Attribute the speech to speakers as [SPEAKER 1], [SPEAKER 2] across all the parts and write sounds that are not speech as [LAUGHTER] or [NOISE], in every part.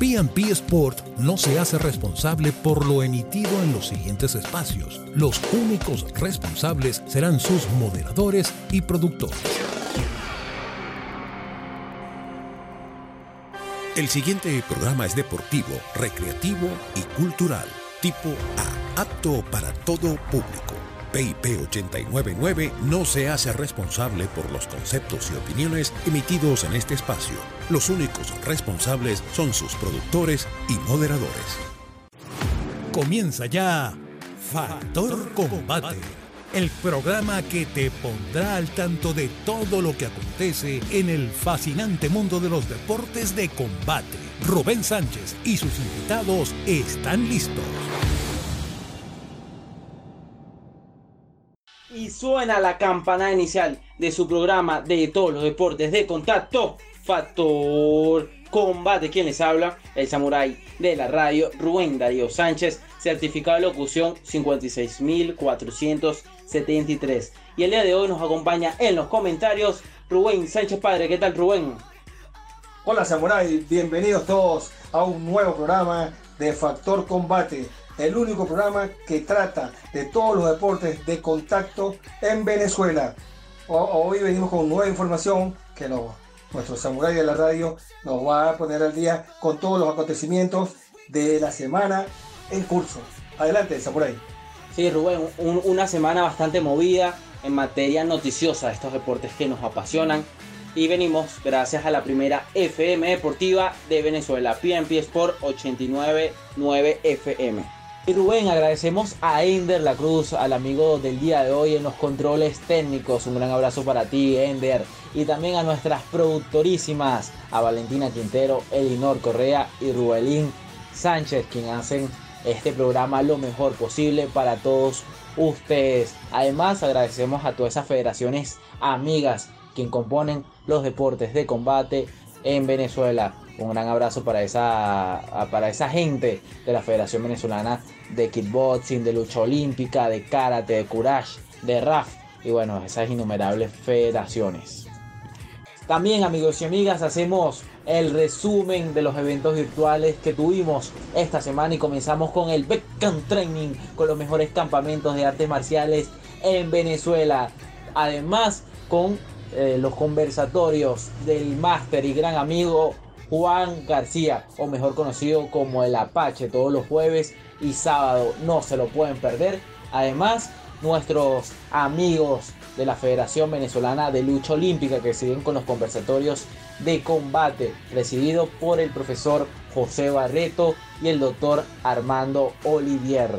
[SPEAKER 1] PMP Sport no se hace responsable por lo emitido en los siguientes espacios. Los únicos responsables serán sus moderadores y productores. El siguiente programa es deportivo, recreativo y cultural, tipo A, apto para todo público. PIP 899 no se hace responsable por los conceptos y opiniones emitidos en este espacio. Los únicos responsables son sus productores y moderadores. Comienza ya Factor Combate, el programa que te pondrá al tanto de todo lo que acontece en el fascinante mundo de los deportes de combate. Rubén Sánchez y sus invitados están listos.
[SPEAKER 2] Y suena la campana inicial de su programa de todos los deportes de contacto. Factor Combate, quien les habla, el samurái de la radio, Rubén Darío Sánchez, certificado de locución 56473. Y el día de hoy nos acompaña en los comentarios Rubén Sánchez Padre. ¿Qué tal, Rubén?
[SPEAKER 3] Hola, samurái, bienvenidos todos a un nuevo programa de Factor Combate el único programa que trata de todos los deportes de contacto en Venezuela. Hoy venimos con nueva información que nuestro samurái de la radio nos va a poner al día con todos los acontecimientos de la semana en curso. Adelante, samurái.
[SPEAKER 2] Sí, Rubén, una semana bastante movida en materia noticiosa de estos deportes que nos apasionan. Y venimos gracias a la primera FM Deportiva de Venezuela, PNP Sport 899 FM. Rubén, agradecemos a Ender La Cruz, al amigo del día de hoy en los controles técnicos. Un gran abrazo para ti, Ender. Y también a nuestras productorísimas, a Valentina Quintero, Elinor Correa y Rubelín Sánchez, quien hacen este programa lo mejor posible para todos ustedes. Además, agradecemos a todas esas federaciones amigas quien componen los deportes de combate en Venezuela. Un gran abrazo para esa, para esa gente de la Federación Venezolana de Kickboxing, de lucha olímpica, de karate, de courage, de RAF y bueno, esas innumerables federaciones. También amigos y amigas hacemos el resumen de los eventos virtuales que tuvimos esta semana y comenzamos con el Beckham Training con los mejores campamentos de artes marciales en Venezuela. Además con eh, los conversatorios del máster y gran amigo Juan García, o mejor conocido como el Apache, todos los jueves y sábado. No se lo pueden perder. Además, nuestros amigos de la Federación Venezolana de Lucha Olímpica que siguen con los conversatorios de combate, presidido por el profesor José Barreto y el doctor Armando Olivier.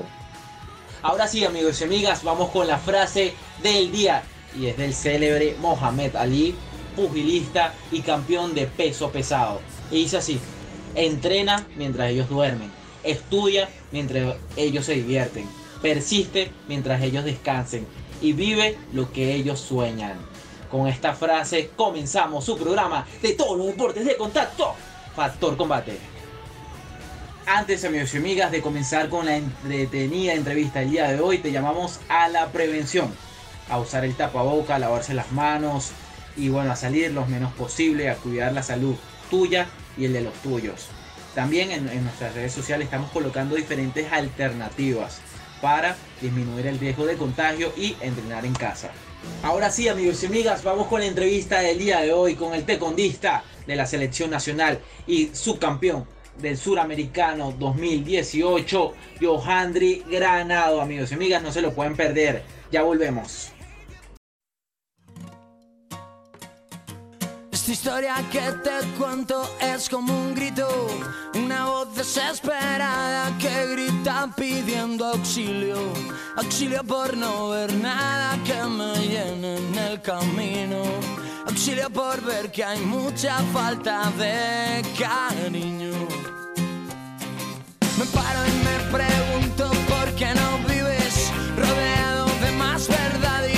[SPEAKER 2] Ahora sí, amigos y amigas, vamos con la frase del día y es del célebre Mohamed Ali, pugilista y campeón de peso pesado. Y dice así, entrena mientras ellos duermen, estudia mientras ellos se divierten, persiste mientras ellos descansen y vive lo que ellos sueñan. Con esta frase comenzamos su programa de todos los deportes de contacto, Factor Combate. Antes, amigos y amigas, de comenzar con la entretenida entrevista del día de hoy, te llamamos a la prevención, a usar el tapaboca, a lavarse las manos y bueno, a salir lo menos posible, a cuidar la salud tuya y el de los tuyos. También en, nuestras redes sociales estamos colocando diferentes alternativas para disminuir el riesgo de contagio y entrenar en casa. Ahora sí, amigos y amigas, vamos con la entrevista del día de hoy con el tecondista de la selección nacional y subcampeón del suramericano 2018, Johandri Granado. Amigos y amigas, no se lo pueden perder. Ya volvemos.
[SPEAKER 4] Esta historia que te cuento es como un grito, una voz desesperada que grita pidiendo auxilio, auxilio por no ver nada que me llene en el camino, auxilio por ver que hay mucha falta de cariño. Me paro y me pregunto por qué no vives rodeado de más verdad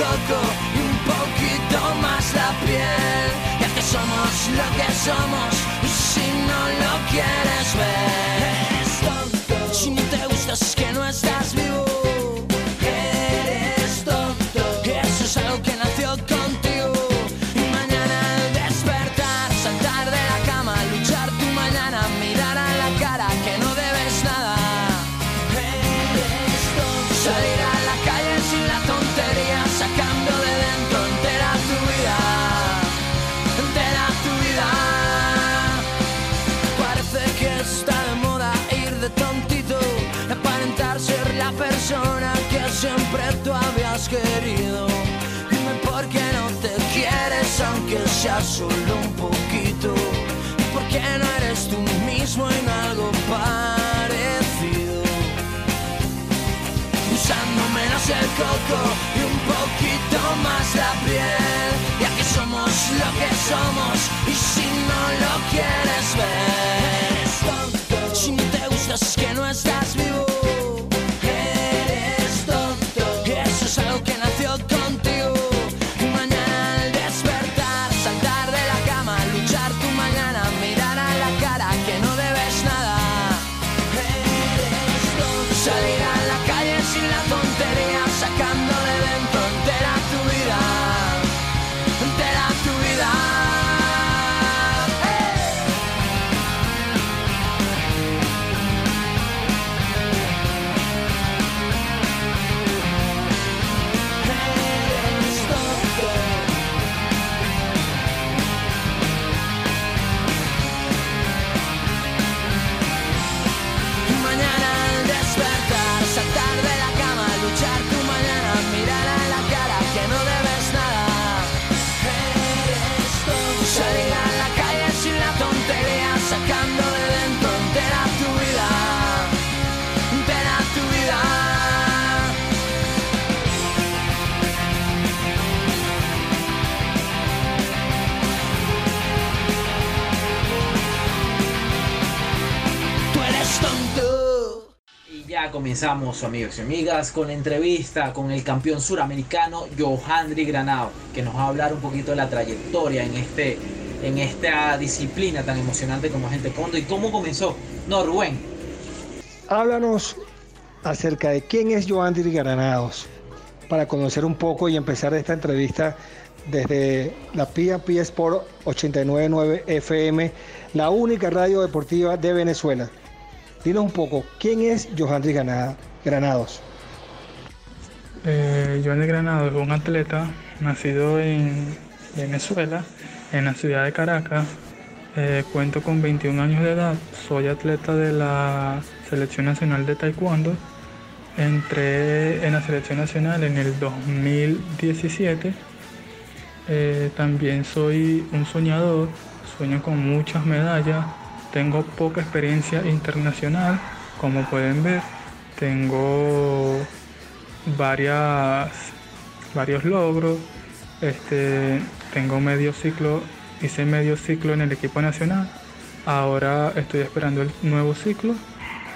[SPEAKER 4] coco y un poquito más la piel. Ya que somos lo que somos y si no lo quieres ver, eres tonto. Si no te gustas es que no estás bien. Habías querido. Dime por qué no te quieres, aunque sea solo un poquito. Por qué no eres tú mismo en algo parecido. Usando menos el coco y un poquito más la piel. Ya que somos lo que somos y si no lo quieres ver,
[SPEAKER 2] comenzamos, amigos y amigas, con la entrevista con el campeón suramericano Johandri Granado, que nos va a hablar un poquito de la trayectoria en, este, en esta disciplina tan emocionante como es el taekwondo y cómo comenzó. No, Rubén,
[SPEAKER 3] Háblanos acerca de quién es Joandri Granados, para conocer un poco y empezar esta entrevista desde la PNP Sport 899 FM, la única radio deportiva de Venezuela. Dinos un poco, ¿quién es Granada- Granados?
[SPEAKER 5] Eh, Joan de Granado es un atleta nacido en Venezuela, en la ciudad de Caracas. Eh, cuento con 21 años de edad, soy atleta de la Selección Nacional de Taekwondo. Entré en la Selección Nacional en el 2017. Eh, también soy un soñador, sueño con muchas medallas. Tengo poca experiencia internacional, como pueden ver. Tengo varias, varios logros. Este, tengo medio ciclo, hice medio ciclo en el equipo nacional. Ahora estoy esperando el nuevo ciclo,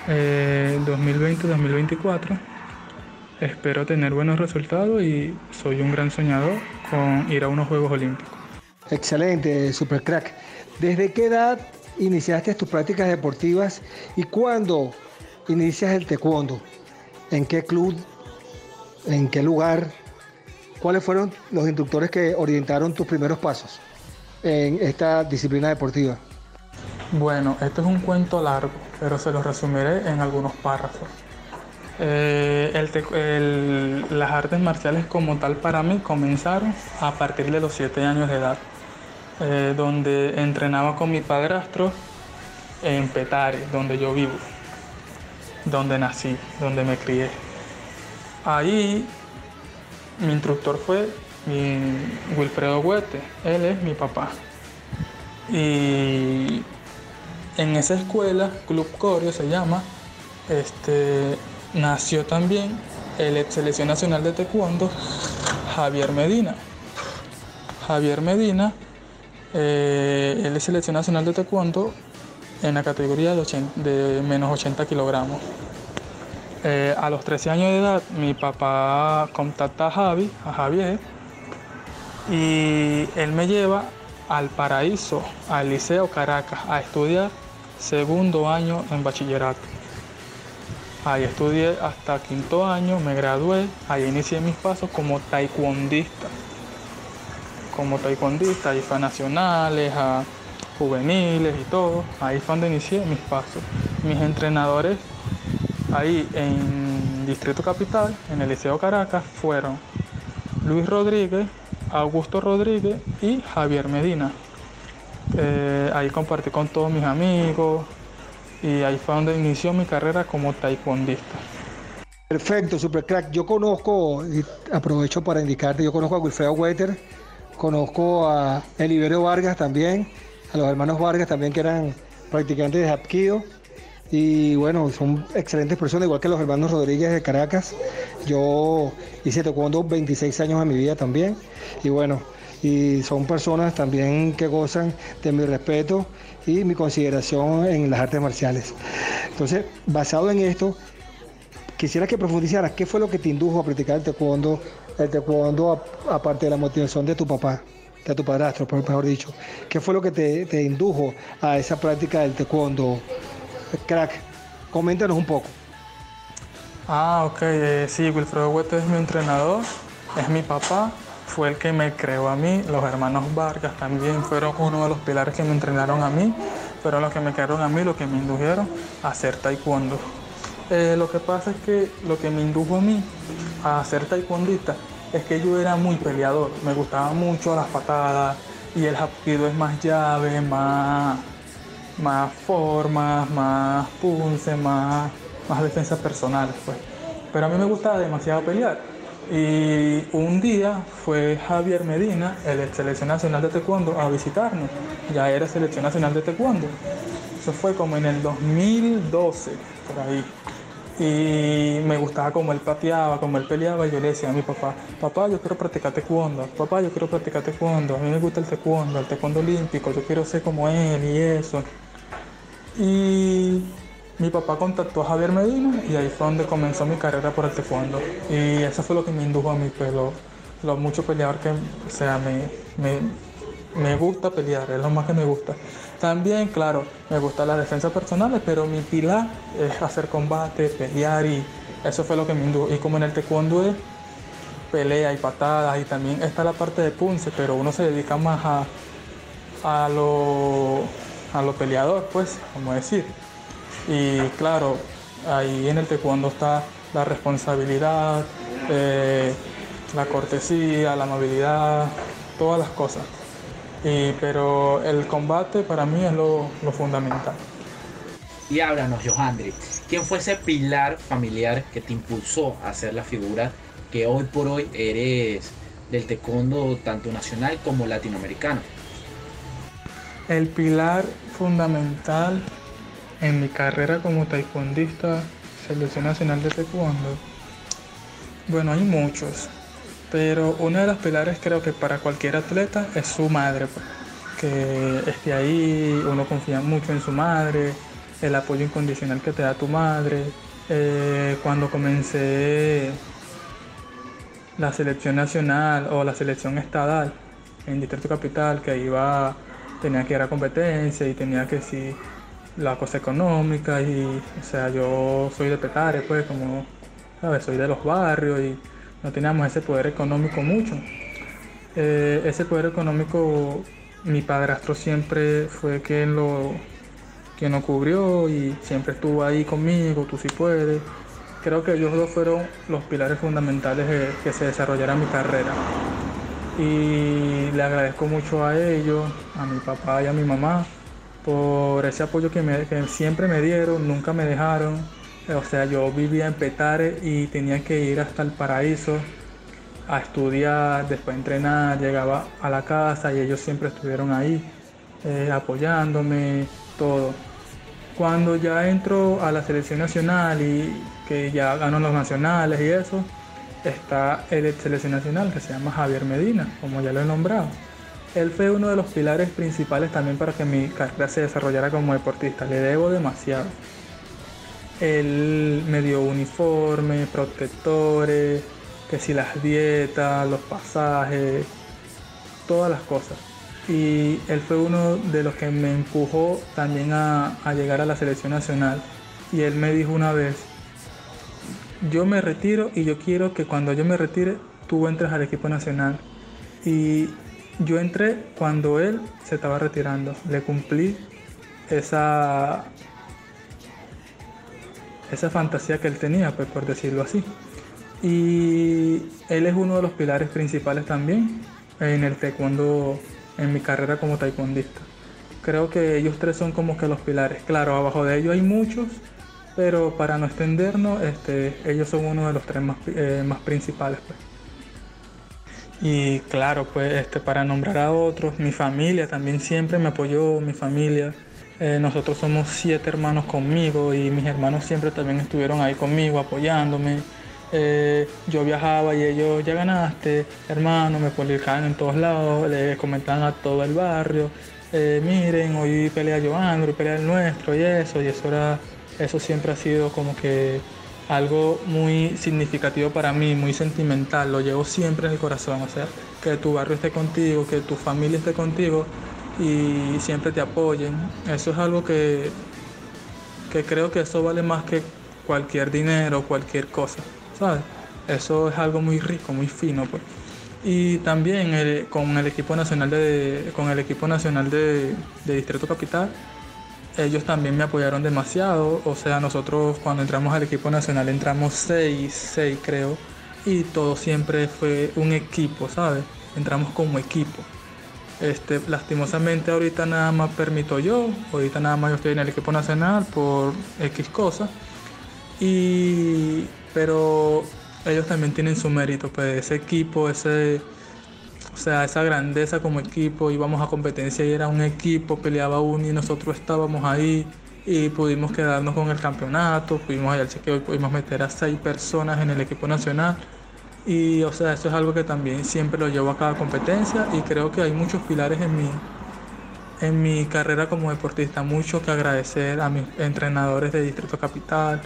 [SPEAKER 5] eh, 2020-2024. Espero tener buenos resultados y soy un gran soñador con ir a unos Juegos Olímpicos.
[SPEAKER 3] Excelente, super crack. ¿Desde qué edad iniciaste tus prácticas deportivas y cuándo inicias el taekwondo? ¿En qué club? ¿En qué lugar? ¿Cuáles fueron los instructores que orientaron tus primeros pasos en esta disciplina deportiva?
[SPEAKER 5] Bueno, esto es un cuento largo, pero se lo resumiré en algunos párrafos. Eh, las artes marciales como tal para mí comenzaron a partir de los 7 años de edad, eh, donde entrenaba con mi padrastro en Petare, donde yo vivo, donde nací, donde me crié. Ahí mi instructor fue mi Wilfredo Huete, él es mi papá. Y en esa escuela, Club Coreo se llama, este, nació también el ex selección nacional de taekwondo, Javier Medina. Javier Medina, eh, él es selección nacional de taekwondo en la categoría de, 80 de menos 80 kilogramos. Eh, a los 13 años de edad, mi papá contacta a Javi, a Javier, y él me lleva al paraíso, al Liceo Caracas, a estudiar segundo año en bachillerato. Ahí estudié hasta quinto año, me gradué, ahí inicié mis pasos como taekwondista. Como taekwondista, ahí fue a nacionales, a juveniles y todo. Ahí fue donde inicié mis pasos. Mis entrenadores ahí en Distrito Capital, en el Liceo Caracas, fueron Luis Rodríguez, Augusto Rodríguez y Javier Medina. Eh, ahí compartí con todos mis amigos y ahí fue donde inició mi carrera como taekwondista.
[SPEAKER 3] Perfecto, super crack. Yo conozco, aprovecho para indicarte, yo conozco a Wilfredo Weiter, conozco a Eliberio Vargas también, a los hermanos Vargas también que eran practicantes de Hapkido. Y bueno, son excelentes personas, igual que los hermanos Rodríguez de Caracas. Yo hice taekwondo 26 años de mi vida también. Y bueno, y son personas también que gozan de mi respeto y mi consideración en las artes marciales. Entonces, basado en esto, quisiera que profundizaras qué fue lo que te indujo a practicar el taekwondo, el taekwondo aparte de la motivación de tu papá, de tu padrastro, mejor dicho. ¿Qué fue lo que te, indujo a esa práctica del taekwondo? Crack, coméntanos un poco.
[SPEAKER 5] Ah, ok, eh, sí, Wilfredo Huete es mi entrenador, es mi papá, fue el que me creó a mí, los hermanos Vargas también fueron uno de los pilares que me entrenaron a mí, fueron los que me crearon a mí, los que me indujeron a hacer taekwondo. Eh, lo que pasa es que lo que me indujo a mí a ser taekwondista es que yo era muy peleador, me gustaban mucho las patadas y el hapkido es más llave, más, más formas, más punce, más, más defensas personales. Pues. Pero a mí me gustaba demasiado pelear. Y un día fue Javier Medina, el selección nacional de taekwondo, a visitarnos. Ya era selección nacional de taekwondo. Eso fue como en el 2012, por ahí. Y me gustaba como él pateaba, como él peleaba, y yo le decía a mi papá, papá, yo quiero practicar taekwondo, papá, yo quiero practicar taekwondo, a mí me gusta el taekwondo, el taekwondo olímpico, yo quiero ser como él y eso. Y mi papá contactó a Javier Medina y ahí fue donde comenzó mi carrera por el taekwondo. Y eso fue lo que me indujo a mí, pues lo, mucho peleador que, o sea, me, me, me gusta pelear, es lo más que me gusta. También, claro, me gustan las defensas personales, pero mi pilar es hacer combate, pelear y eso fue lo que me indujo. Y como en el taekwondo es pelea y patadas y también está la parte de punce, pero uno se dedica más a, a lo, a lo peleador, pues, como decir. Y claro, ahí en el taekwondo está la responsabilidad, eh, la cortesía, la amabilidad, todas las cosas pero el combate para mí es lo, fundamental.
[SPEAKER 2] Y háblanos, Johandri, ¿quién fue ese pilar familiar que te impulsó a ser la figura que hoy por hoy eres del taekwondo tanto nacional como latinoamericano?
[SPEAKER 5] El pilar fundamental en mi carrera como taekwondista, selección nacional de taekwondo, bueno, hay muchos, pero uno de los pilares creo que para cualquier atleta es su madre, pues. que esté ahí, uno confía mucho en su madre, el apoyo incondicional que te da tu madre. Eh, cuando comencé la selección nacional o la selección estadal en Distrito Capital, que iba, tenía que ir a competencia y tenía que decir la cosa económica y, o sea, yo soy de Petare, pues, como, ¿sabes? Soy de los barrios y no teníamos ese poder económico mucho. Eh, ese poder económico, mi padrastro siempre fue quien lo, quien lo cubrió y siempre estuvo ahí conmigo, tú sí puedes. Creo que ellos dos fueron los pilares fundamentales que se desarrollara mi carrera. Y le agradezco mucho a ellos, a mi papá y a mi mamá, por ese apoyo que, que siempre me dieron, nunca me dejaron o sea, yo vivía en Petare y tenía que ir hasta el paraíso a estudiar, después entrenar, llegaba a la casa y ellos siempre estuvieron ahí eh, apoyándome, todo. Cuando ya entro a la selección nacional y que ya gano los nacionales y eso, está el selección nacional que se llama Javier Medina, como ya lo he nombrado. Él fue uno de los pilares principales también para que mi carrera se desarrollara como deportista. Le debo demasiado. Él me dio uniforme, protectores, que si las dietas, los pasajes, todas las cosas. Y él fue uno de los que me empujó también a, llegar a la selección nacional. Y él me dijo una vez, yo me retiro y yo quiero que cuando yo me retire tú entres al equipo nacional. Y yo entré cuando él se estaba retirando. Le cumplí esa, esa fantasía que él tenía, pues por decirlo así. Y él es uno de los pilares principales también en el taekwondo, en mi carrera como taekwondista. Creo que ellos tres son como que los pilares. Claro, abajo de ellos hay muchos, pero para no extendernos, este, ellos son uno de los tres más, eh, más principales. Pues. Y claro, pues este, para nombrar a otros, mi familia también siempre me apoyó, mi familia. Eh, nosotros somos siete hermanos conmigo y mis hermanos siempre también estuvieron ahí conmigo apoyándome. Eh, yo viajaba y ellos ya ganaste, hermano, me publicaban en todos lados, le comentaban a todo el barrio, miren, hoy pelea Joandro, pelea el nuestro y eso, y eso era eso siempre ha sido como que algo muy significativo para mí, muy sentimental, lo llevo siempre en el corazón, o sea, que tu barrio esté contigo, que tu familia esté contigo y siempre te apoyen. Eso es algo que, que creo que eso vale más que cualquier dinero, cualquier cosa, ¿sabes? Eso es algo muy rico, muy fino, pues. Y también con el equipo nacional de, con el equipo nacional de, de Distrito Capital, ellos también me apoyaron demasiado. O sea, nosotros cuando entramos al equipo nacional entramos seis, seis creo. Y todo siempre fue un equipo, ¿sabes? Entramos como equipo. Este, lastimosamente ahorita nada más permito yo, ahorita nada más yo estoy en el equipo nacional por X cosas. Y pero ellos también tienen su mérito, pues ese equipo, ese o sea, esa grandeza como equipo, íbamos a competencia y era un equipo, peleaba uno y nosotros estábamos ahí y pudimos quedarnos con el campeonato, pudimos ir al chequeo y pudimos meter a seis personas en el equipo nacional. Y o sea, eso es algo que también siempre lo llevo a cada competencia y creo que hay muchos pilares en mi, en mi carrera como deportista, mucho que agradecer a mis entrenadores de Distrito Capital,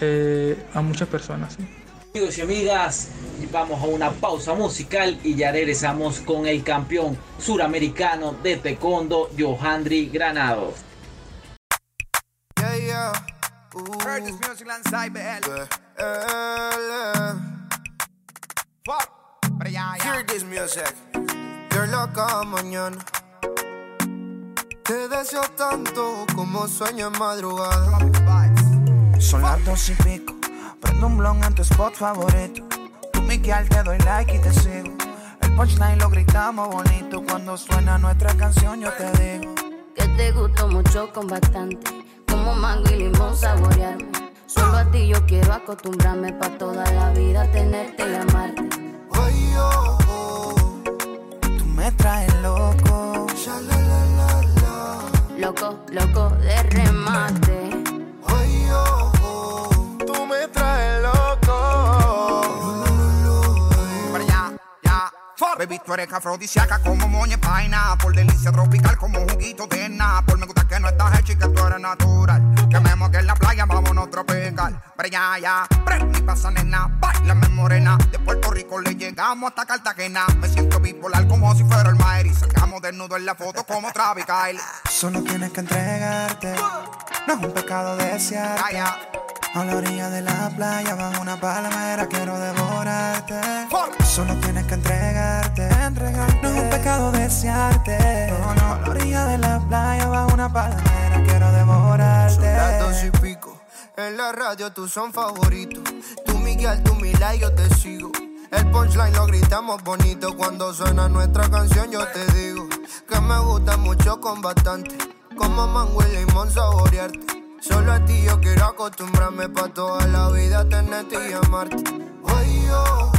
[SPEAKER 5] eh, a muchas personas. ¿sí?
[SPEAKER 2] Amigos y amigas, vamos a una pausa musical y ya regresamos con el campeón suramericano de taekwondo, Johandri Granado. Yeah, yeah. Uh,
[SPEAKER 6] Hear this music. You're loca mañana. Te deseo tanto como sueño en madrugada.
[SPEAKER 7] Son las dos y pico Prendo un blon en tu spot favorito. Tú, Miguel, te doy like y te sigo. El punchline lo gritamos bonito. Cuando suena nuestra canción, yo te digo.
[SPEAKER 8] Que te gustó mucho con bastante. Como mango y limón saborearme. Solo a ti yo quiero acostumbrarme pa' toda la vida tenerte y amarte.
[SPEAKER 6] Ay, oh, oh.
[SPEAKER 7] Tú me traes loco.
[SPEAKER 8] Loco, loco de remate.
[SPEAKER 9] Baby, tú eres afrodisíaca como moña paina. Por delicia tropical como juguito de Por Me gusta que no estás hecha y que tú eres natural. Que me que en la playa, vámonos tropical. Pero ya, ya, ni pasa nena, bailame morena. De Puerto Rico le llegamos hasta Cartagena. Me siento bipolar como si fuera el Maeri. Sacamos desnudo en la foto como Travis Kyle.
[SPEAKER 7] Solo tienes que entregarte. No es un pecado desear. A la orilla de la playa, bajo una palmera, devorarte. Solo tienes que entregarte, entregarte. No es un pecado desearte. No, no. A la orilla de la playa, bajo una palmera, quiero devorarte. Son
[SPEAKER 6] y pico. En la radio tú son favoritos. Tú Miguel, tú Mila y yo te sigo. El punchline lo gritamos bonito cuando suena nuestra canción. Yo te digo que me gusta mucho con bastante. Como mango y limón saborearte. Solo a ti yo quiero acostumbrarme pa' toda la vida tenerte y amarte. Oh, oh.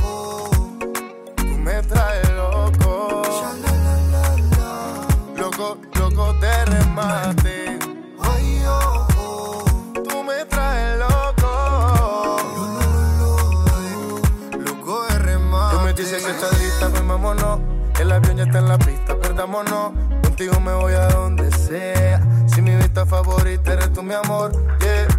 [SPEAKER 10] Me traes loco. Loco, loco de remate. Tú me traes loco.
[SPEAKER 6] Loco de remate.
[SPEAKER 10] Tú me dices que estás lista, pues vámonos. El avión ya está en la pista, perdámonos. Contigo me voy a donde sea mi vista favorita eres tú, mi amor, yeah.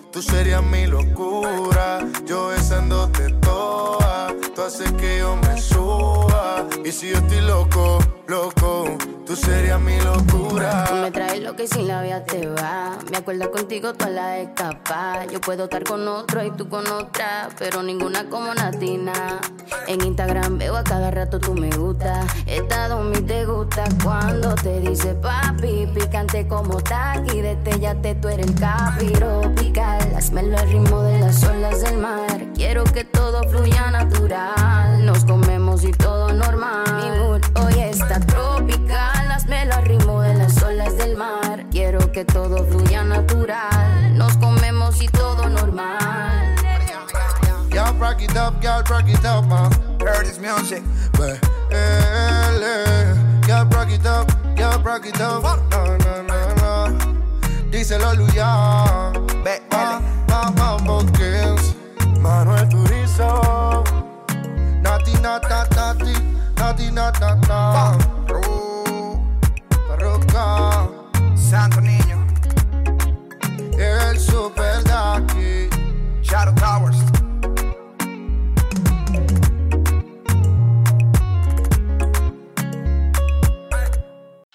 [SPEAKER 10] Tú serías mi locura, yo besándote toda. Tú haces que yo me suba. Y si yo estoy loco, loco, tú serías mi locura.
[SPEAKER 8] Tú me traes lo que sin la vida te va. Me acuerdo contigo toda la escapa. Yo puedo estar con otro y tú con otra, pero ninguna como Natina. En Instagram veo a cada rato tú me gusta. Estado mi te gusta cuando te dice papi, picante como taqui, te tú eres el capiro pical. Hazme el ritmo de las olas del mar. Quiero que todo fluya natural. Nos comemos y todo que todo fluya natural. Nos comemos y todo normal.
[SPEAKER 10] Y'all rock it up, y'all rock it up, man. Heard this music. Well, y'all rock it up, y'all rock it up. No, no, no, no. Díselo, Luya. Mambo Kings. Manuel Turizo. Nati, nata, nati. Nati, nata, nata. Parroca.
[SPEAKER 9] Santo Niño.
[SPEAKER 10] El super Daki.
[SPEAKER 9] Shadow Towers.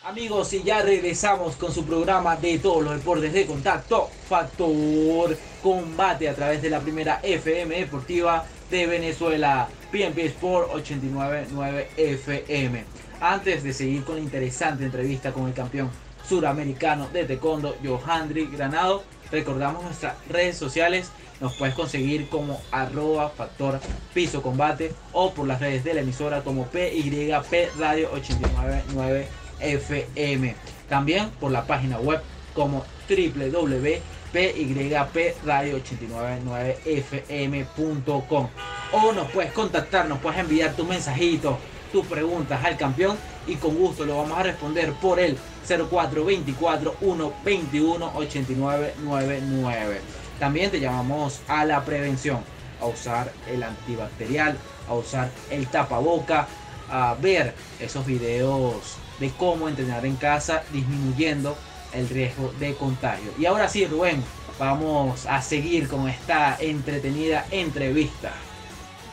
[SPEAKER 2] Amigos, y ya regresamos con su programa de todos los deportes de contacto, Factor Combate a través de la primera FM Deportiva de Venezuela, PNP Sport 899 FM. Antes de seguir con la interesante entrevista con el campeón suramericano de taekwondo, Johandri Granado, recordamos nuestras redes sociales. Nos puedes conseguir como arroba factor piso combate o por las redes de la emisora como PYP Radio 899 FM. También por la página web como www.pypradio899fm.com o nos puedes contactar, nos puedes enviar tu mensajito, tus preguntas al campeón y con gusto lo vamos a responder por el 0424 121 8999. También te llamamos a la prevención, a usar el antibacterial, a usar el tapaboca, a ver esos videos de cómo entrenar en casa disminuyendo el riesgo de contagio. Y ahora sí, Rubén, vamos a seguir con esta entretenida entrevista.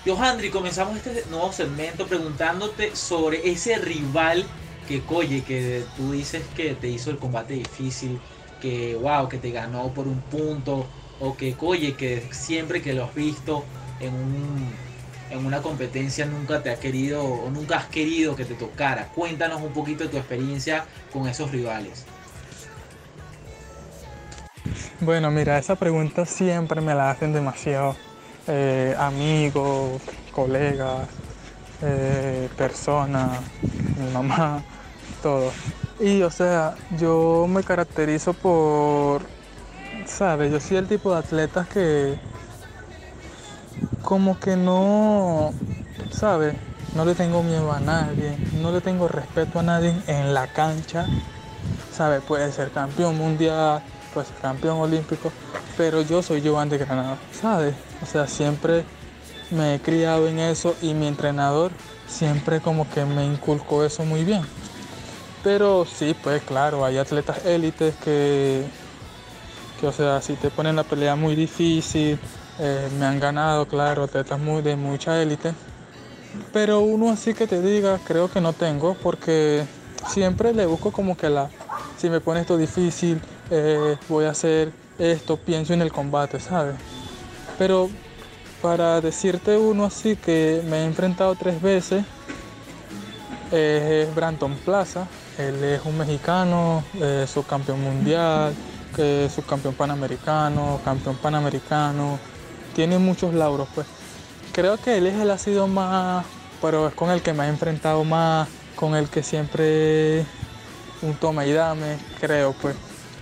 [SPEAKER 2] Johandri, comenzamos este nuevo segmento preguntándote sobre ese rival que coye, que tú dices que te hizo el combate difícil, que wow, que te ganó por un punto, o que coye, que siempre que lo has visto en un en una competencia nunca te ha querido o nunca has querido que te tocara. Cuéntanos un poquito de tu experiencia con esos rivales.
[SPEAKER 5] Bueno, mira, esa pregunta siempre me la hacen demasiado eh, amigos, colegas, eh, personas, mi mamá, todo. Y o sea, yo me caracterizo por, ¿sabes? Yo soy el tipo de atletas que como que no, ¿sabes? No le tengo miedo a nadie, no le tengo respeto a nadie en la cancha, ¿sabes? Puede ser campeón mundial, puede ser campeón olímpico, pero yo soy Giovanni de Granada, ¿sabes? O sea, siempre me he criado en eso y mi entrenador siempre como que me inculcó eso muy bien. Pero sí, pues claro, hay atletas élites que, que, o sea, si te ponen la pelea muy difícil, eh, me han ganado, claro, atletas muy, de mucha élite. Pero uno así que te diga, creo que no tengo, porque siempre le busco como que la, si me pone esto difícil, eh, voy a hacer esto, pienso en el combate, ¿sabes? Pero para decirte uno así que me he enfrentado tres veces, es Branton Plaza, él es un mexicano, subcampeón mundial, que subcampeón panamericano, campeón panamericano, tiene muchos lauros, pues. Creo que él es el ha sido más, pero es con el que me he enfrentado más, con el que siempre un toma y dame, creo, pues.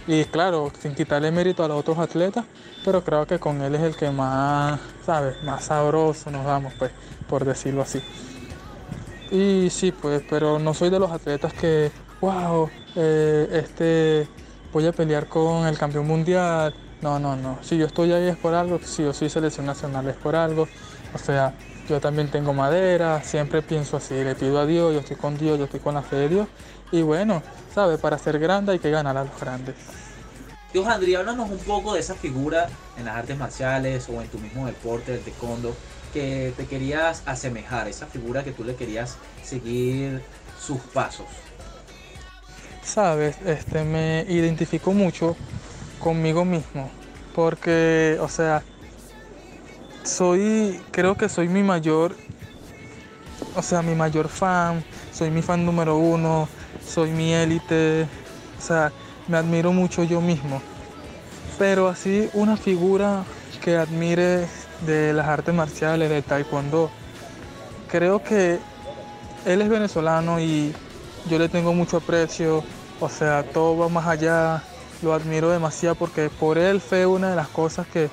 [SPEAKER 5] Y claro, sin quitarle mérito a los otros atletas, pero creo que con él es el que más, ¿sabes? Más sabroso nos damos, pues, por decirlo así. Y sí, pues, pero no soy de los atletas que, wow, eh, este, voy a pelear con el campeón mundial, no, no, no. Si yo estoy ahí es por algo, si yo soy selección nacional es por algo. O sea, yo también tengo madera, siempre pienso así, le pido a Dios, yo estoy con Dios, yo estoy con la fe de Dios. Y bueno, ¿sabes? Para ser grande hay que ganar a los grandes.
[SPEAKER 11] Johandri, háblanos un poco de esa figura en las artes marciales o en tu mismo deporte, el taekwondo, que te querías asemejar, esa figura que tú le querías seguir sus pasos.
[SPEAKER 5] Sabes, este me identifico mucho conmigo mismo, porque, o sea, soy, creo que soy mi mayor, o sea, mi mayor fan, soy mi fan número uno, soy mi élite, o sea, me admiro mucho yo mismo. Pero así una figura que admire de las artes marciales, de taekwondo, creo que él es venezolano y yo le tengo mucho aprecio, o sea, todo va más allá, lo admiro demasiado porque por él fue una de las cosas que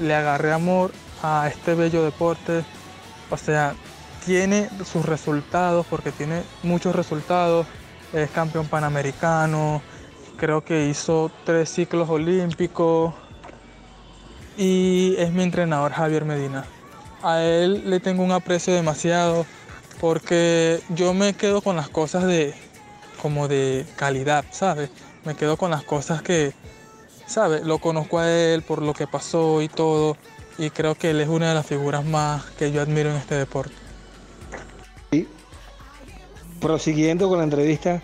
[SPEAKER 5] le agarré amor a este bello deporte, o sea, tiene sus resultados porque tiene muchos resultados, es campeón panamericano, creo que hizo tres ciclos olímpicos y es mi entrenador Javier Medina. A él le tengo un aprecio demasiado porque yo me quedo con las cosas de como de calidad, ¿sabes? Me quedo con las cosas que, ¿sabes? Lo conozco a él por lo que pasó y todo y creo que él es una de las figuras más que yo admiro en este deporte.
[SPEAKER 3] Prosiguiendo con la entrevista,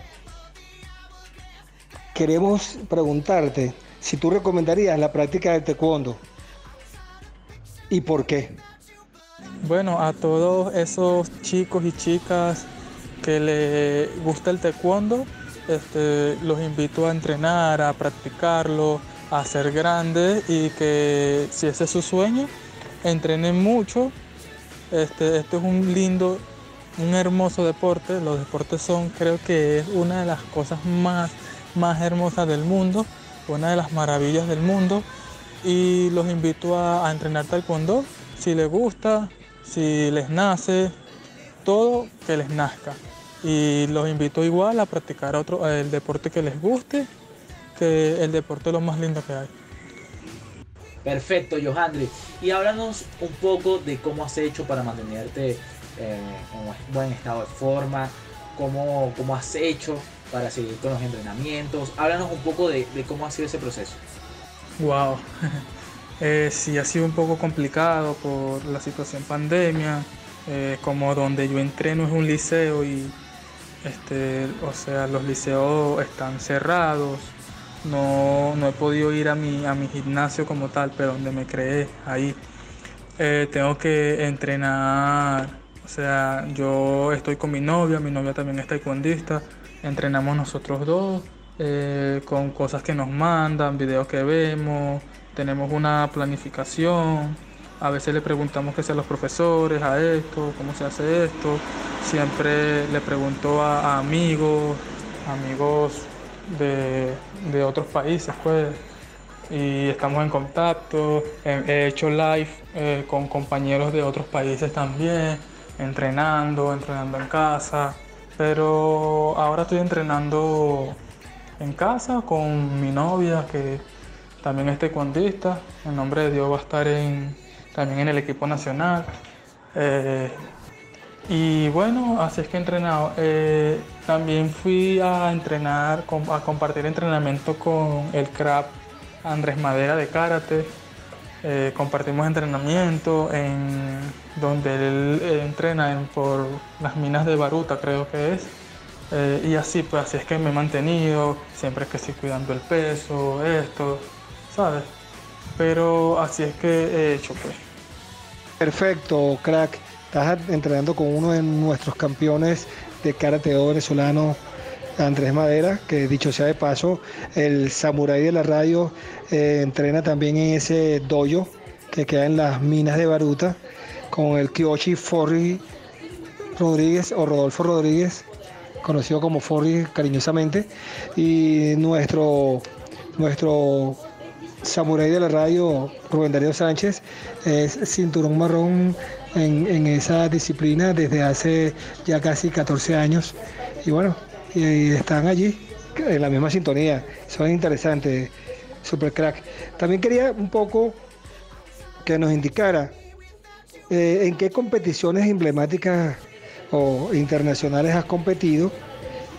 [SPEAKER 3] queremos preguntarte si tú recomendarías la práctica del taekwondo y por qué.
[SPEAKER 5] Bueno, a todos esos chicos y chicas que le gusta el taekwondo, este, los invito a entrenar, a practicarlo, a ser grandes y que si ese es su sueño, entrenen mucho. Este, esto es un lindo, un hermoso deporte. Los deportes son, creo que es una de las cosas más más hermosas del mundo, una de las maravillas del mundo. Y los invito a, entrenar taekwondo si les gusta, si les nace, todo que les nazca. Y los invito igual a practicar otro, el deporte que les guste, que el deporte es lo más lindo que hay.
[SPEAKER 11] Perfecto, Johandri. Y háblanos un poco de cómo has hecho para mantenerte eh, en buen estado de forma, cómo, cómo has hecho para seguir con los entrenamientos. Háblanos un poco de, cómo ha sido ese proceso.
[SPEAKER 5] Wow, [LAUGHS] eh, sí ha sido un poco complicado por la situación pandemia, eh, como donde yo entreno es un liceo y este, o sea, los liceos están cerrados. No, no he podido ir a mi, a mi gimnasio como tal, pero donde me creé, ahí. Eh, tengo que entrenar, o sea, yo estoy con mi novia, mi novia también es taekwondista, entrenamos nosotros dos eh, con cosas que nos mandan, videos que vemos, tenemos una planificación, a veces le preguntamos qué sean los profesores, a esto, cómo se hace esto, siempre le pregunto a, amigos, amigos de, otros países, pues, y estamos en contacto, he, hecho live eh, con compañeros de otros países también, entrenando, entrenando en casa. Pero ahora estoy entrenando en casa con mi novia, que también es taekwondista. En nombre de Dios va a estar en, también en el equipo nacional. Eh, y bueno, así es que he entrenado. Eh, también fui a entrenar, a compartir entrenamiento con el CRAP Andrés Madera de Karate. Eh, compartimos entrenamiento en donde él, entrena por las minas de Baruta, creo que es. Eh, y así, pues así es que me he mantenido, siempre que estoy cuidando el peso, esto, ¿sabes? Pero así es que he hecho, pues.
[SPEAKER 3] Perfecto, crack. Estás entrenando con uno de nuestros campeones de karate venezolano, Andrés Madera, que dicho sea de paso, el samurái de la radio eh, entrena también en ese dojo que queda en las minas de Baruta con el Kyoshi Forri Rodríguez o Rodolfo Rodríguez, conocido como Forri cariñosamente, y nuestro, nuestro samurái de la radio, Rubén Darío Sánchez, es cinturón marrón en, en, esa disciplina desde hace ya casi 14 años. Y bueno, y están allí en la misma sintonía. Son interesantes, super crack. También quería un poco que nos indicara eh, en qué competiciones emblemáticas o internacionales has competido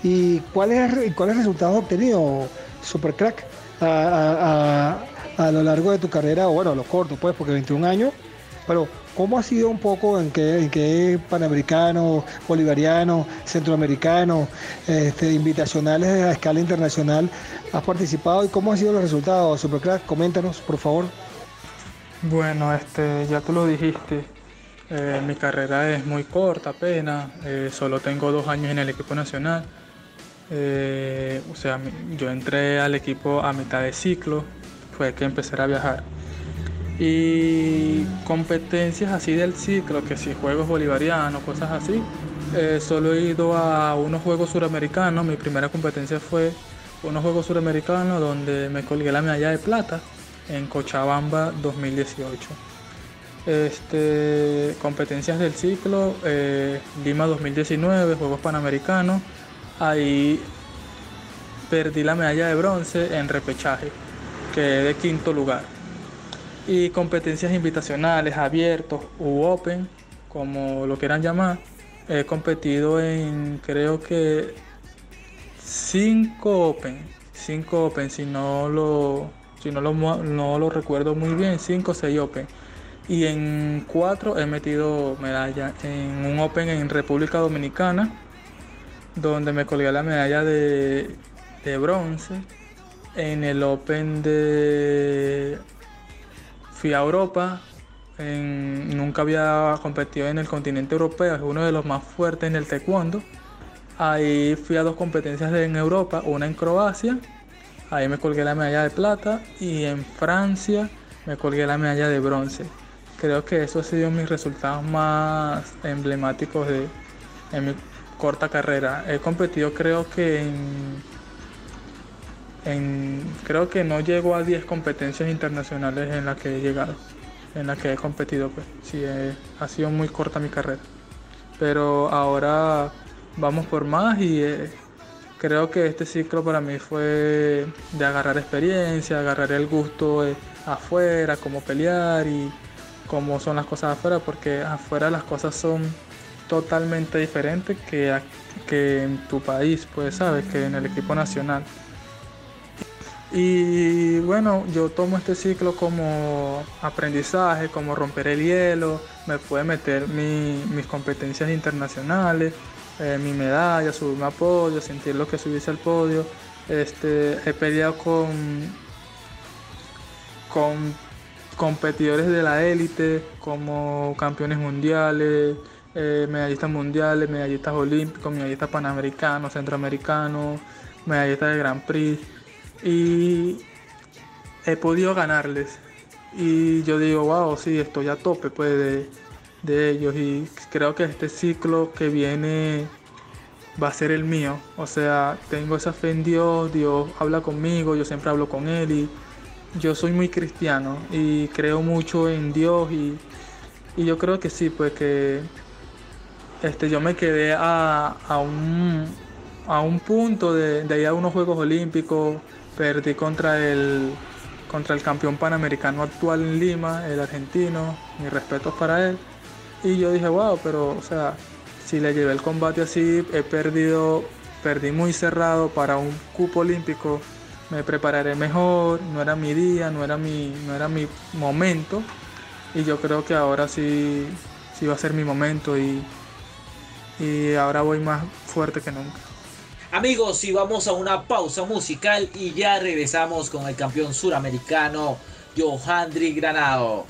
[SPEAKER 3] y cuáles, cuáles resultados has obtenido, super crack. a, a, lo largo de tu carrera, o bueno, a lo corto, pues, porque 21 años, pero ¿cómo ha sido un poco en qué, en qué panamericano, bolivariano, centroamericano, este, invitacionales a escala internacional has participado y cómo han sido los resultados? Supercrack, coméntanos, por favor.
[SPEAKER 5] Bueno, este, ya tú lo dijiste, eh, mi carrera es muy corta apenas, eh, solo tengo dos años en el equipo nacional. Eh, o sea, yo entré al equipo a mitad de ciclo, fue que empecé a viajar. Y competencias así del ciclo, que si juegos bolivarianos, cosas así, solo he ido a unos juegos suramericanos. Mi primera competencia fue unos juegos suramericanos donde me colgué la medalla de plata en Cochabamba 2018. Este, competencias del ciclo, eh, Lima 2019, Juegos Panamericanos. Ahí perdí la medalla de bronce en repechaje, quedé de quinto lugar. Y competencias invitacionales, abiertos u open, como lo quieran llamar. He competido en creo que 5 open, 5 open si no lo si no lo, no lo recuerdo muy bien, 5 o 6 open y en cuatro he metido medalla. En un Open en República Dominicana, donde me colgué la medalla de, bronce. En el Open de... Fui a Europa. nunca había competido en el continente europeo, es uno de los más fuertes en el taekwondo. Ahí fui a dos competencias en Europa, una en Croacia, ahí me colgué la medalla de plata y en Francia me colgué la medalla de bronce creo que eso ha sido mis resultados más emblemáticos de, en mi corta carrera. He competido creo que en, creo que no llego a 10 competencias internacionales en las que he llegado, en las que he competido, pues sí, ha sido muy corta mi carrera. Pero ahora vamos por más y eh, creo que este ciclo para mí fue de agarrar experiencia, agarrar el gusto afuera, cómo pelear y cómo son las cosas afuera, porque afuera las cosas son totalmente diferentes que, que en tu país, pues sabes, que en el equipo nacional. Y bueno, yo tomo este ciclo como aprendizaje, como romper el hielo, me puede meter mis competencias internacionales, eh, mi medalla, subirme a podio, sentir lo que subirse al podio. Este, he peleado con, con competidores de la élite como campeones mundiales, eh, medallistas mundiales, medallistas olímpicos, medallistas panamericanos, centroamericanos, medallistas de Grand Prix y he podido ganarles. Y yo digo wow sí estoy a tope pues de, de ellos y creo que este ciclo que viene va a ser el mío. O sea tengo esa fe en Dios Dios habla conmigo yo siempre hablo con él y yo soy muy cristiano y creo mucho en Dios y, yo creo que sí, pues que este, yo me quedé a, un, a un punto de, de ir a unos Juegos Olímpicos, perdí contra el, contra el campeón panamericano actual en Lima, el argentino, mis respetos para él. Y yo dije, wow, pero o sea, si le llevé el combate así, he perdido, perdí muy cerrado para un cupo olímpico me prepararé mejor, no era mi día, no era mi, no era mi momento y yo creo que ahora sí, sí va a ser mi momento y, y ahora voy más fuerte que nunca.
[SPEAKER 11] Amigos, y vamos a una pausa musical y ya regresamos con el campeón suramericano Johandri Granado.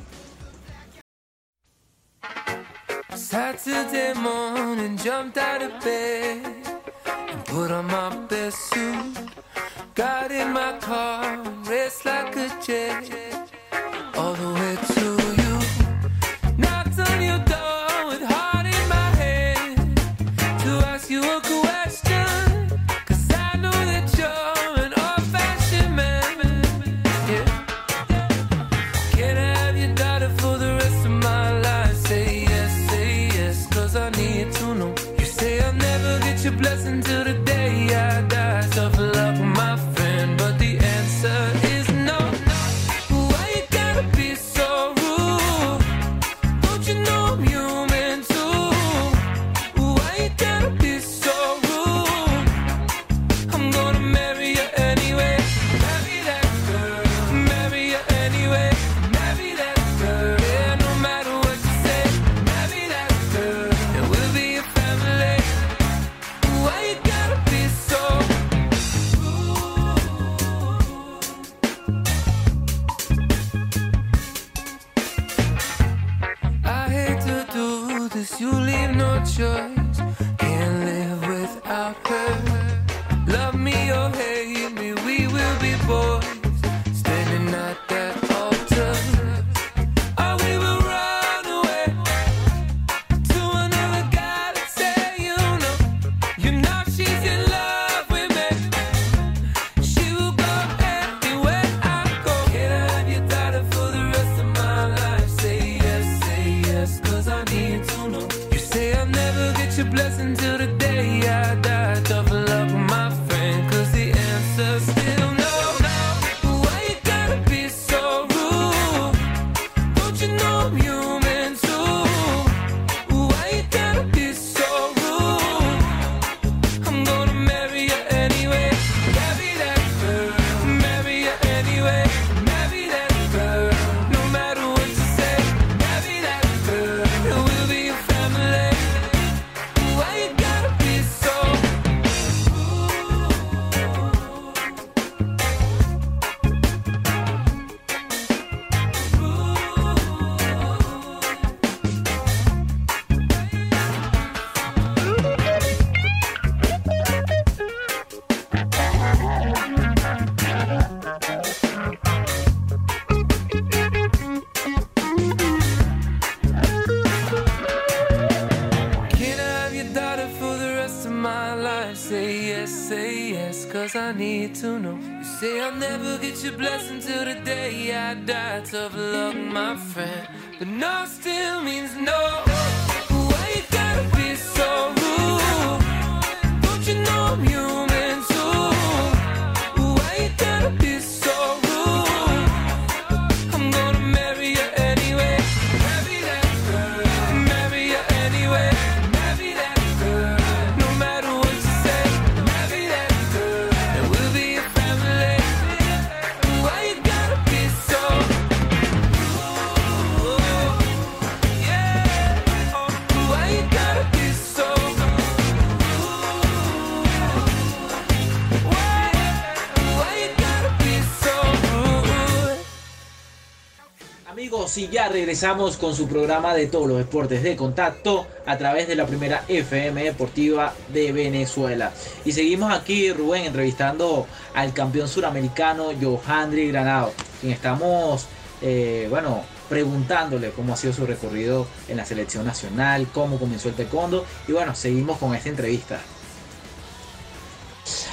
[SPEAKER 11] Your blessing till the day I die.
[SPEAKER 12] Tough luck, my friend. But no
[SPEAKER 2] Y ya regresamos con su programa de todos los deportes de contacto a través de la primera FM Deportiva de Venezuela. Y seguimos aquí, Rubén, entrevistando al campeón suramericano Johandri Granado, quien estamos, eh, bueno, preguntándole cómo ha sido su recorrido en la selección nacional, cómo comenzó el taekwondo. Y bueno, seguimos con esta entrevista.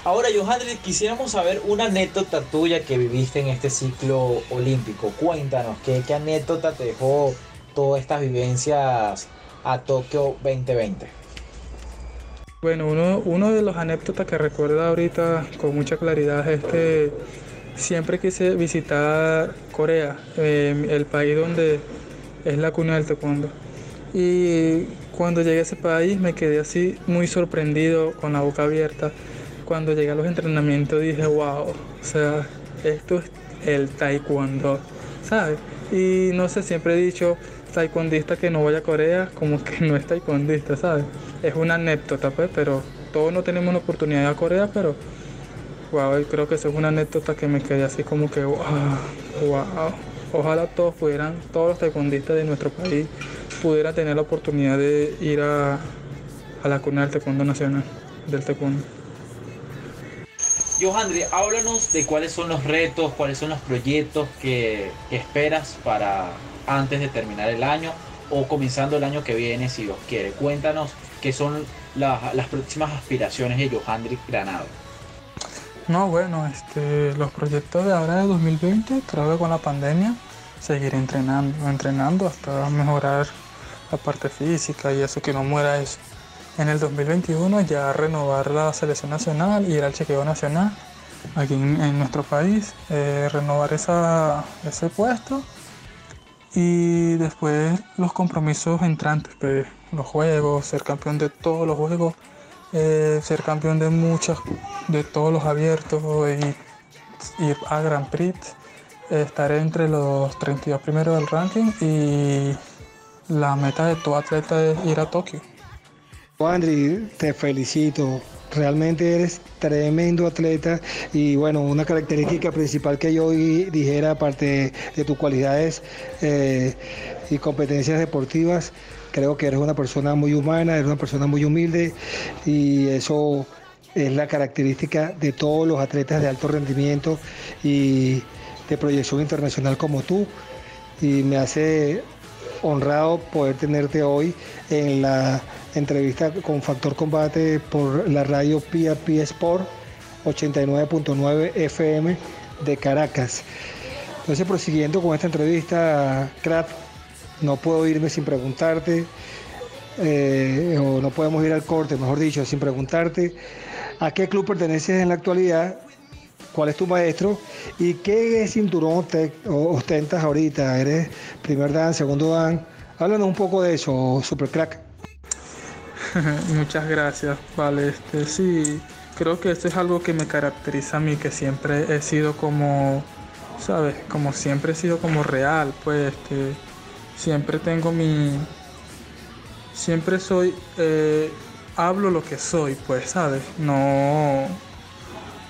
[SPEAKER 2] Ahora, Johandri, quisiéramos saber una anécdota tuya que viviste en este ciclo olímpico. Cuéntanos, ¿qué, anécdota te dejó todas estas vivencias a Tokio 2020?
[SPEAKER 5] Bueno, uno, de los anécdotas que recuerdo ahorita con mucha claridad es que siempre quise visitar Corea, eh, el país donde es la cuna del taekwondo. Y cuando llegué a ese país me quedé así muy sorprendido, con la boca abierta. Cuando llegué a los entrenamientos dije, wow, o sea, esto es el taekwondo, ¿sabes? Y no sé, siempre he dicho, taekwondista que no vaya a Corea, como que no es taekwondista, ¿sabes? Es una anécdota, pues, pero todos no tenemos la oportunidad de ir a Corea, pero wow, creo que eso es una anécdota que me quedé así como que wow, wow. Ojalá todos pudieran, todos los taekwondistas de nuestro país pudieran tener la oportunidad de ir a, a la cuna del taekwondo nacional, del taekwondo.
[SPEAKER 2] Johandri, háblanos de cuáles son los retos, cuáles son los proyectos que, esperas para antes de terminar el año o comenzando el año que viene, si Dios quiere. Cuéntanos qué son la- las próximas aspiraciones de Johandri Granado.
[SPEAKER 5] No, bueno, este, los proyectos de ahora de 2020, creo que con la pandemia, seguir entrenando, entrenando hasta mejorar la parte física y eso, que no muera eso. En el 2021 ya renovar la selección nacional, ir al chequeo nacional aquí en, nuestro país, eh, renovar esa, ese puesto y después los compromisos entrantes, pues, los juegos, ser campeón de todos los juegos, eh, ser campeón de muchos, de todos los abiertos y ir a Grand Prix, estar entre los 32 primeros del ranking y la meta de todo atleta es ir a Tokio.
[SPEAKER 3] Andri, te felicito. Realmente eres tremendo atleta y bueno, una característica principal que yo di- dijera, aparte de tus cualidades eh, y competencias deportivas, Creo que eres una persona muy humana, eres una persona muy humilde y eso es la característica de todos los atletas de alto rendimiento y de proyección internacional como tú. Y me hace honrado poder tenerte hoy en la entrevista con Factor Combate por la radio PRP Sport 89.9 FM de Caracas. Entonces, prosiguiendo con esta entrevista, Craft, no puedo irme sin preguntarte, eh, o no podemos ir al corte, mejor dicho, sin preguntarte a qué club perteneces en la actualidad, cuál es tu maestro y qué cinturón te ostentas ahorita. ¿Eres primer dan, segundo dan? Háblanos un poco de eso, super crack. [LAUGHS]
[SPEAKER 5] Muchas gracias, vale, este sí, creo que esto es algo que me caracteriza a mí, que siempre he sido como, sabes, como siempre he sido como real, pues este, siempre tengo mi, siempre soy, eh, hablo lo que soy, pues, sabes, no,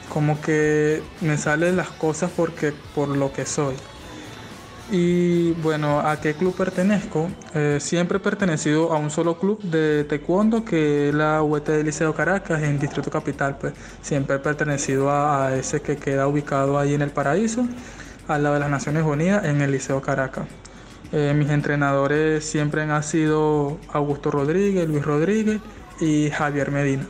[SPEAKER 5] como que me salen las cosas porque por lo que soy. Y bueno, ¿a qué club pertenezco? Eh, siempre he pertenecido a un solo club de taekwondo que es la UET del Liceo Caracas en Distrito Capital. Pues siempre he pertenecido a, ese que queda ubicado ahí en el Paraíso, al lado de las Naciones Unidas, en el Liceo Caracas. Eh, mis entrenadores siempre han sido Augusto Rodríguez, Luis Rodríguez y Javier Medina.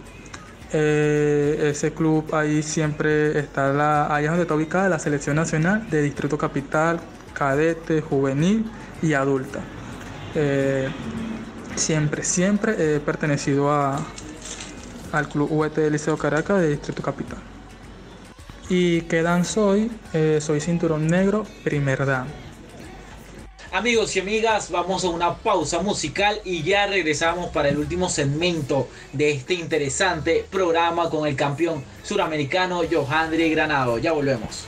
[SPEAKER 5] Eh, ese club ahí siempre está, la, ahí es donde está ubicada la selección nacional de Distrito Capital, cadete, juvenil y adulta. Eh, siempre, siempre he pertenecido a, al Club UET del Liceo Caracas de Distrito Capital. ¿Y qué dan soy? Eh, soy cinturón negro, primer dan.
[SPEAKER 2] Amigos y amigas, vamos a una pausa musical y ya regresamos para el último segmento de este interesante programa con el campeón suramericano Johandri Granado. Ya volvemos.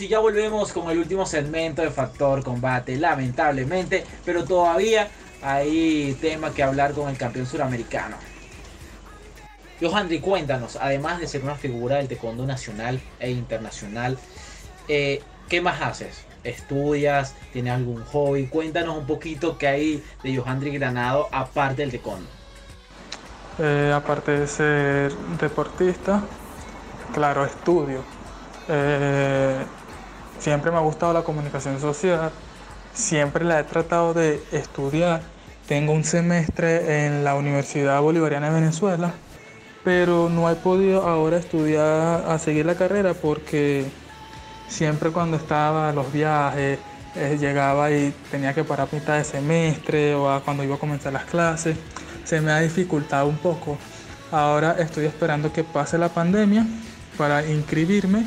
[SPEAKER 2] Y ya volvemos con el último segmento de Factor Combate, lamentablemente, pero todavía hay tema que hablar con el campeón suramericano. Johandri, cuéntanos, además de ser una figura del taekwondo nacional e internacional, eh, ¿qué más haces? ¿Estudias? ¿Tienes algún hobby? Cuéntanos un poquito qué hay de Johandri Granado aparte del taekwondo.
[SPEAKER 5] Eh, aparte de ser deportista, claro, estudio. Eh, siempre me ha gustado la comunicación social, siempre la he tratado de estudiar. Tengo un semestre en la Universidad Bolivariana de Venezuela, pero no he podido ahora estudiar a seguir la carrera porque siempre cuando estaba los viajes, eh, llegaba y tenía que parar a mitad de semestre o a cuando iba a comenzar las clases, se me ha dificultado un poco. Ahora estoy esperando que pase la pandemia para inscribirme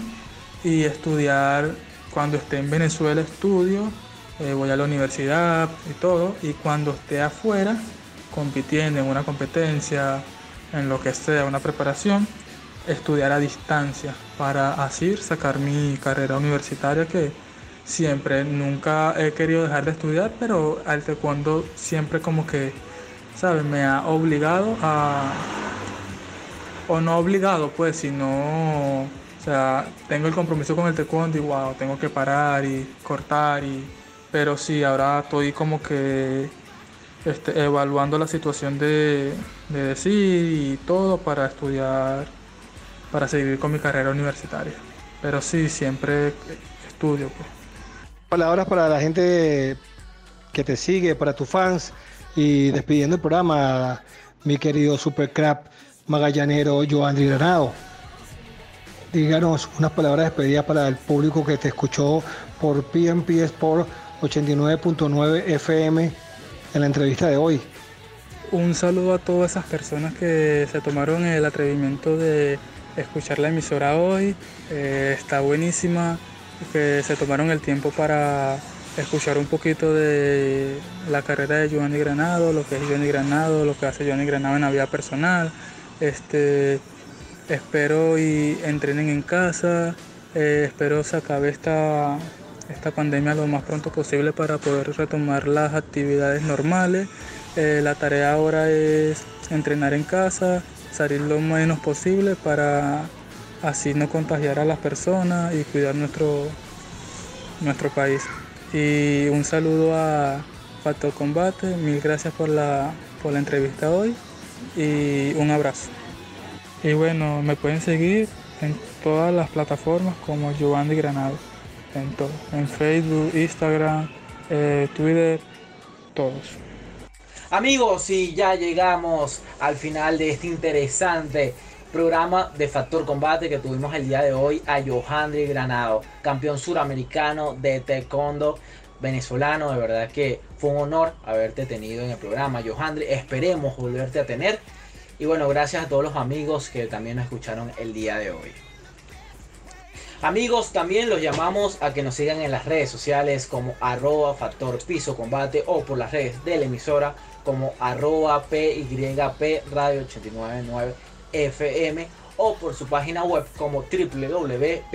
[SPEAKER 5] y estudiar cuando esté en Venezuela estudio, eh, voy a la universidad y todo, y cuando esté afuera compitiendo en una competencia, en lo que sea, una preparación, estudiar a distancia para así sacar mi carrera universitaria que siempre, nunca he querido dejar de estudiar, pero al taekwondo siempre como que, ¿sabes? Me ha obligado a, o no obligado pues, sino, o sea, tengo el compromiso con el taekwondo y wow, tengo que parar y cortar y, pero sí, ahora estoy como que este, evaluando la situación de, de decir y todo para estudiar, para seguir con mi carrera universitaria. Pero sí, siempre estudio. Pues.
[SPEAKER 3] Palabras para la gente que te sigue, para tus fans y despidiendo el programa, mi querido Supercrap magallanero Joandri Granado. Díganos unas palabras de despedida para el público que te escuchó por PMP Sport 89.9 FM en la entrevista de hoy.
[SPEAKER 5] Un saludo a todas esas personas que se tomaron el atrevimiento de escuchar la emisora hoy. Eh, está buenísima, que se tomaron el tiempo para escuchar un poquito de la carrera de Giovanni Granado, lo que es Giovanni Granado, lo que hace Giovanni Granado en la vida personal. Este, espero y entrenen en casa, eh, espero se acabe esta, esta pandemia lo más pronto posible para poder retomar las actividades normales. Eh, la tarea ahora es entrenar en casa, salir lo menos posible para así no contagiar a las personas y cuidar nuestro, nuestro país. Y un saludo a Factor Combate, mil gracias por la, por la entrevista hoy y un abrazo. Y bueno, me pueden seguir en todas las plataformas como Giovanni Granado, en todo, en Facebook, Instagram, eh, Twitter, todos.
[SPEAKER 2] Amigos, y ya llegamos al final de este interesante programa de Factor Combate que tuvimos el día de hoy a Johandri Granado, campeón suramericano de taekwondo venezolano. De verdad que fue un honor haberte tenido en el programa, Johandri. Esperemos volverte a tener. Y bueno, gracias a todos los amigos que también nos escucharon el día de hoy. Amigos, también los llamamos a que nos sigan en las redes sociales como arroba factor piso combate o por las redes de la emisora como arroba PYP Radio 899 FM o por su página web como www.pypradio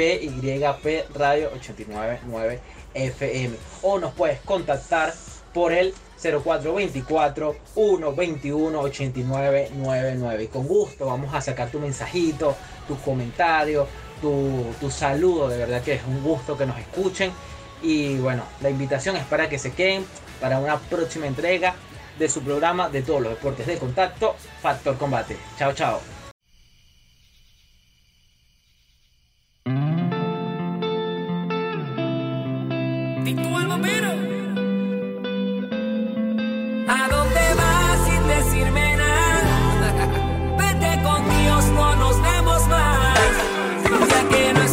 [SPEAKER 2] 899 FM o nos puedes contactar por el 0424 121 8999 y con gusto vamos a sacar tu mensajito, tu comentario, tu, tu saludo, de verdad que es un gusto que nos escuchen y bueno, la invitación es para que se queden para una próxima entrega de su programa de todos los deportes de contacto, Factor Combate. Chao, chao.
[SPEAKER 4] ¿A con Dios, no nos vemos más. Ya que nuestro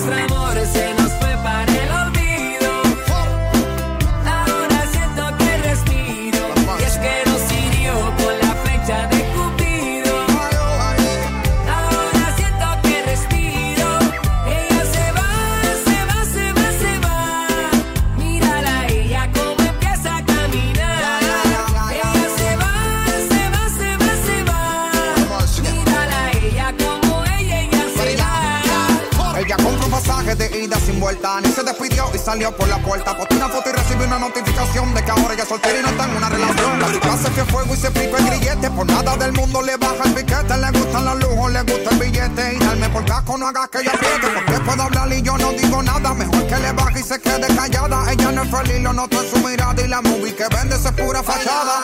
[SPEAKER 4] que
[SPEAKER 9] ella apriete Porque puedo hablar y yo no digo nada. Mejor que le baje y se quede callada. Ella no es feliz, lo noto en su mirada Y la movie que vende es pura fachada.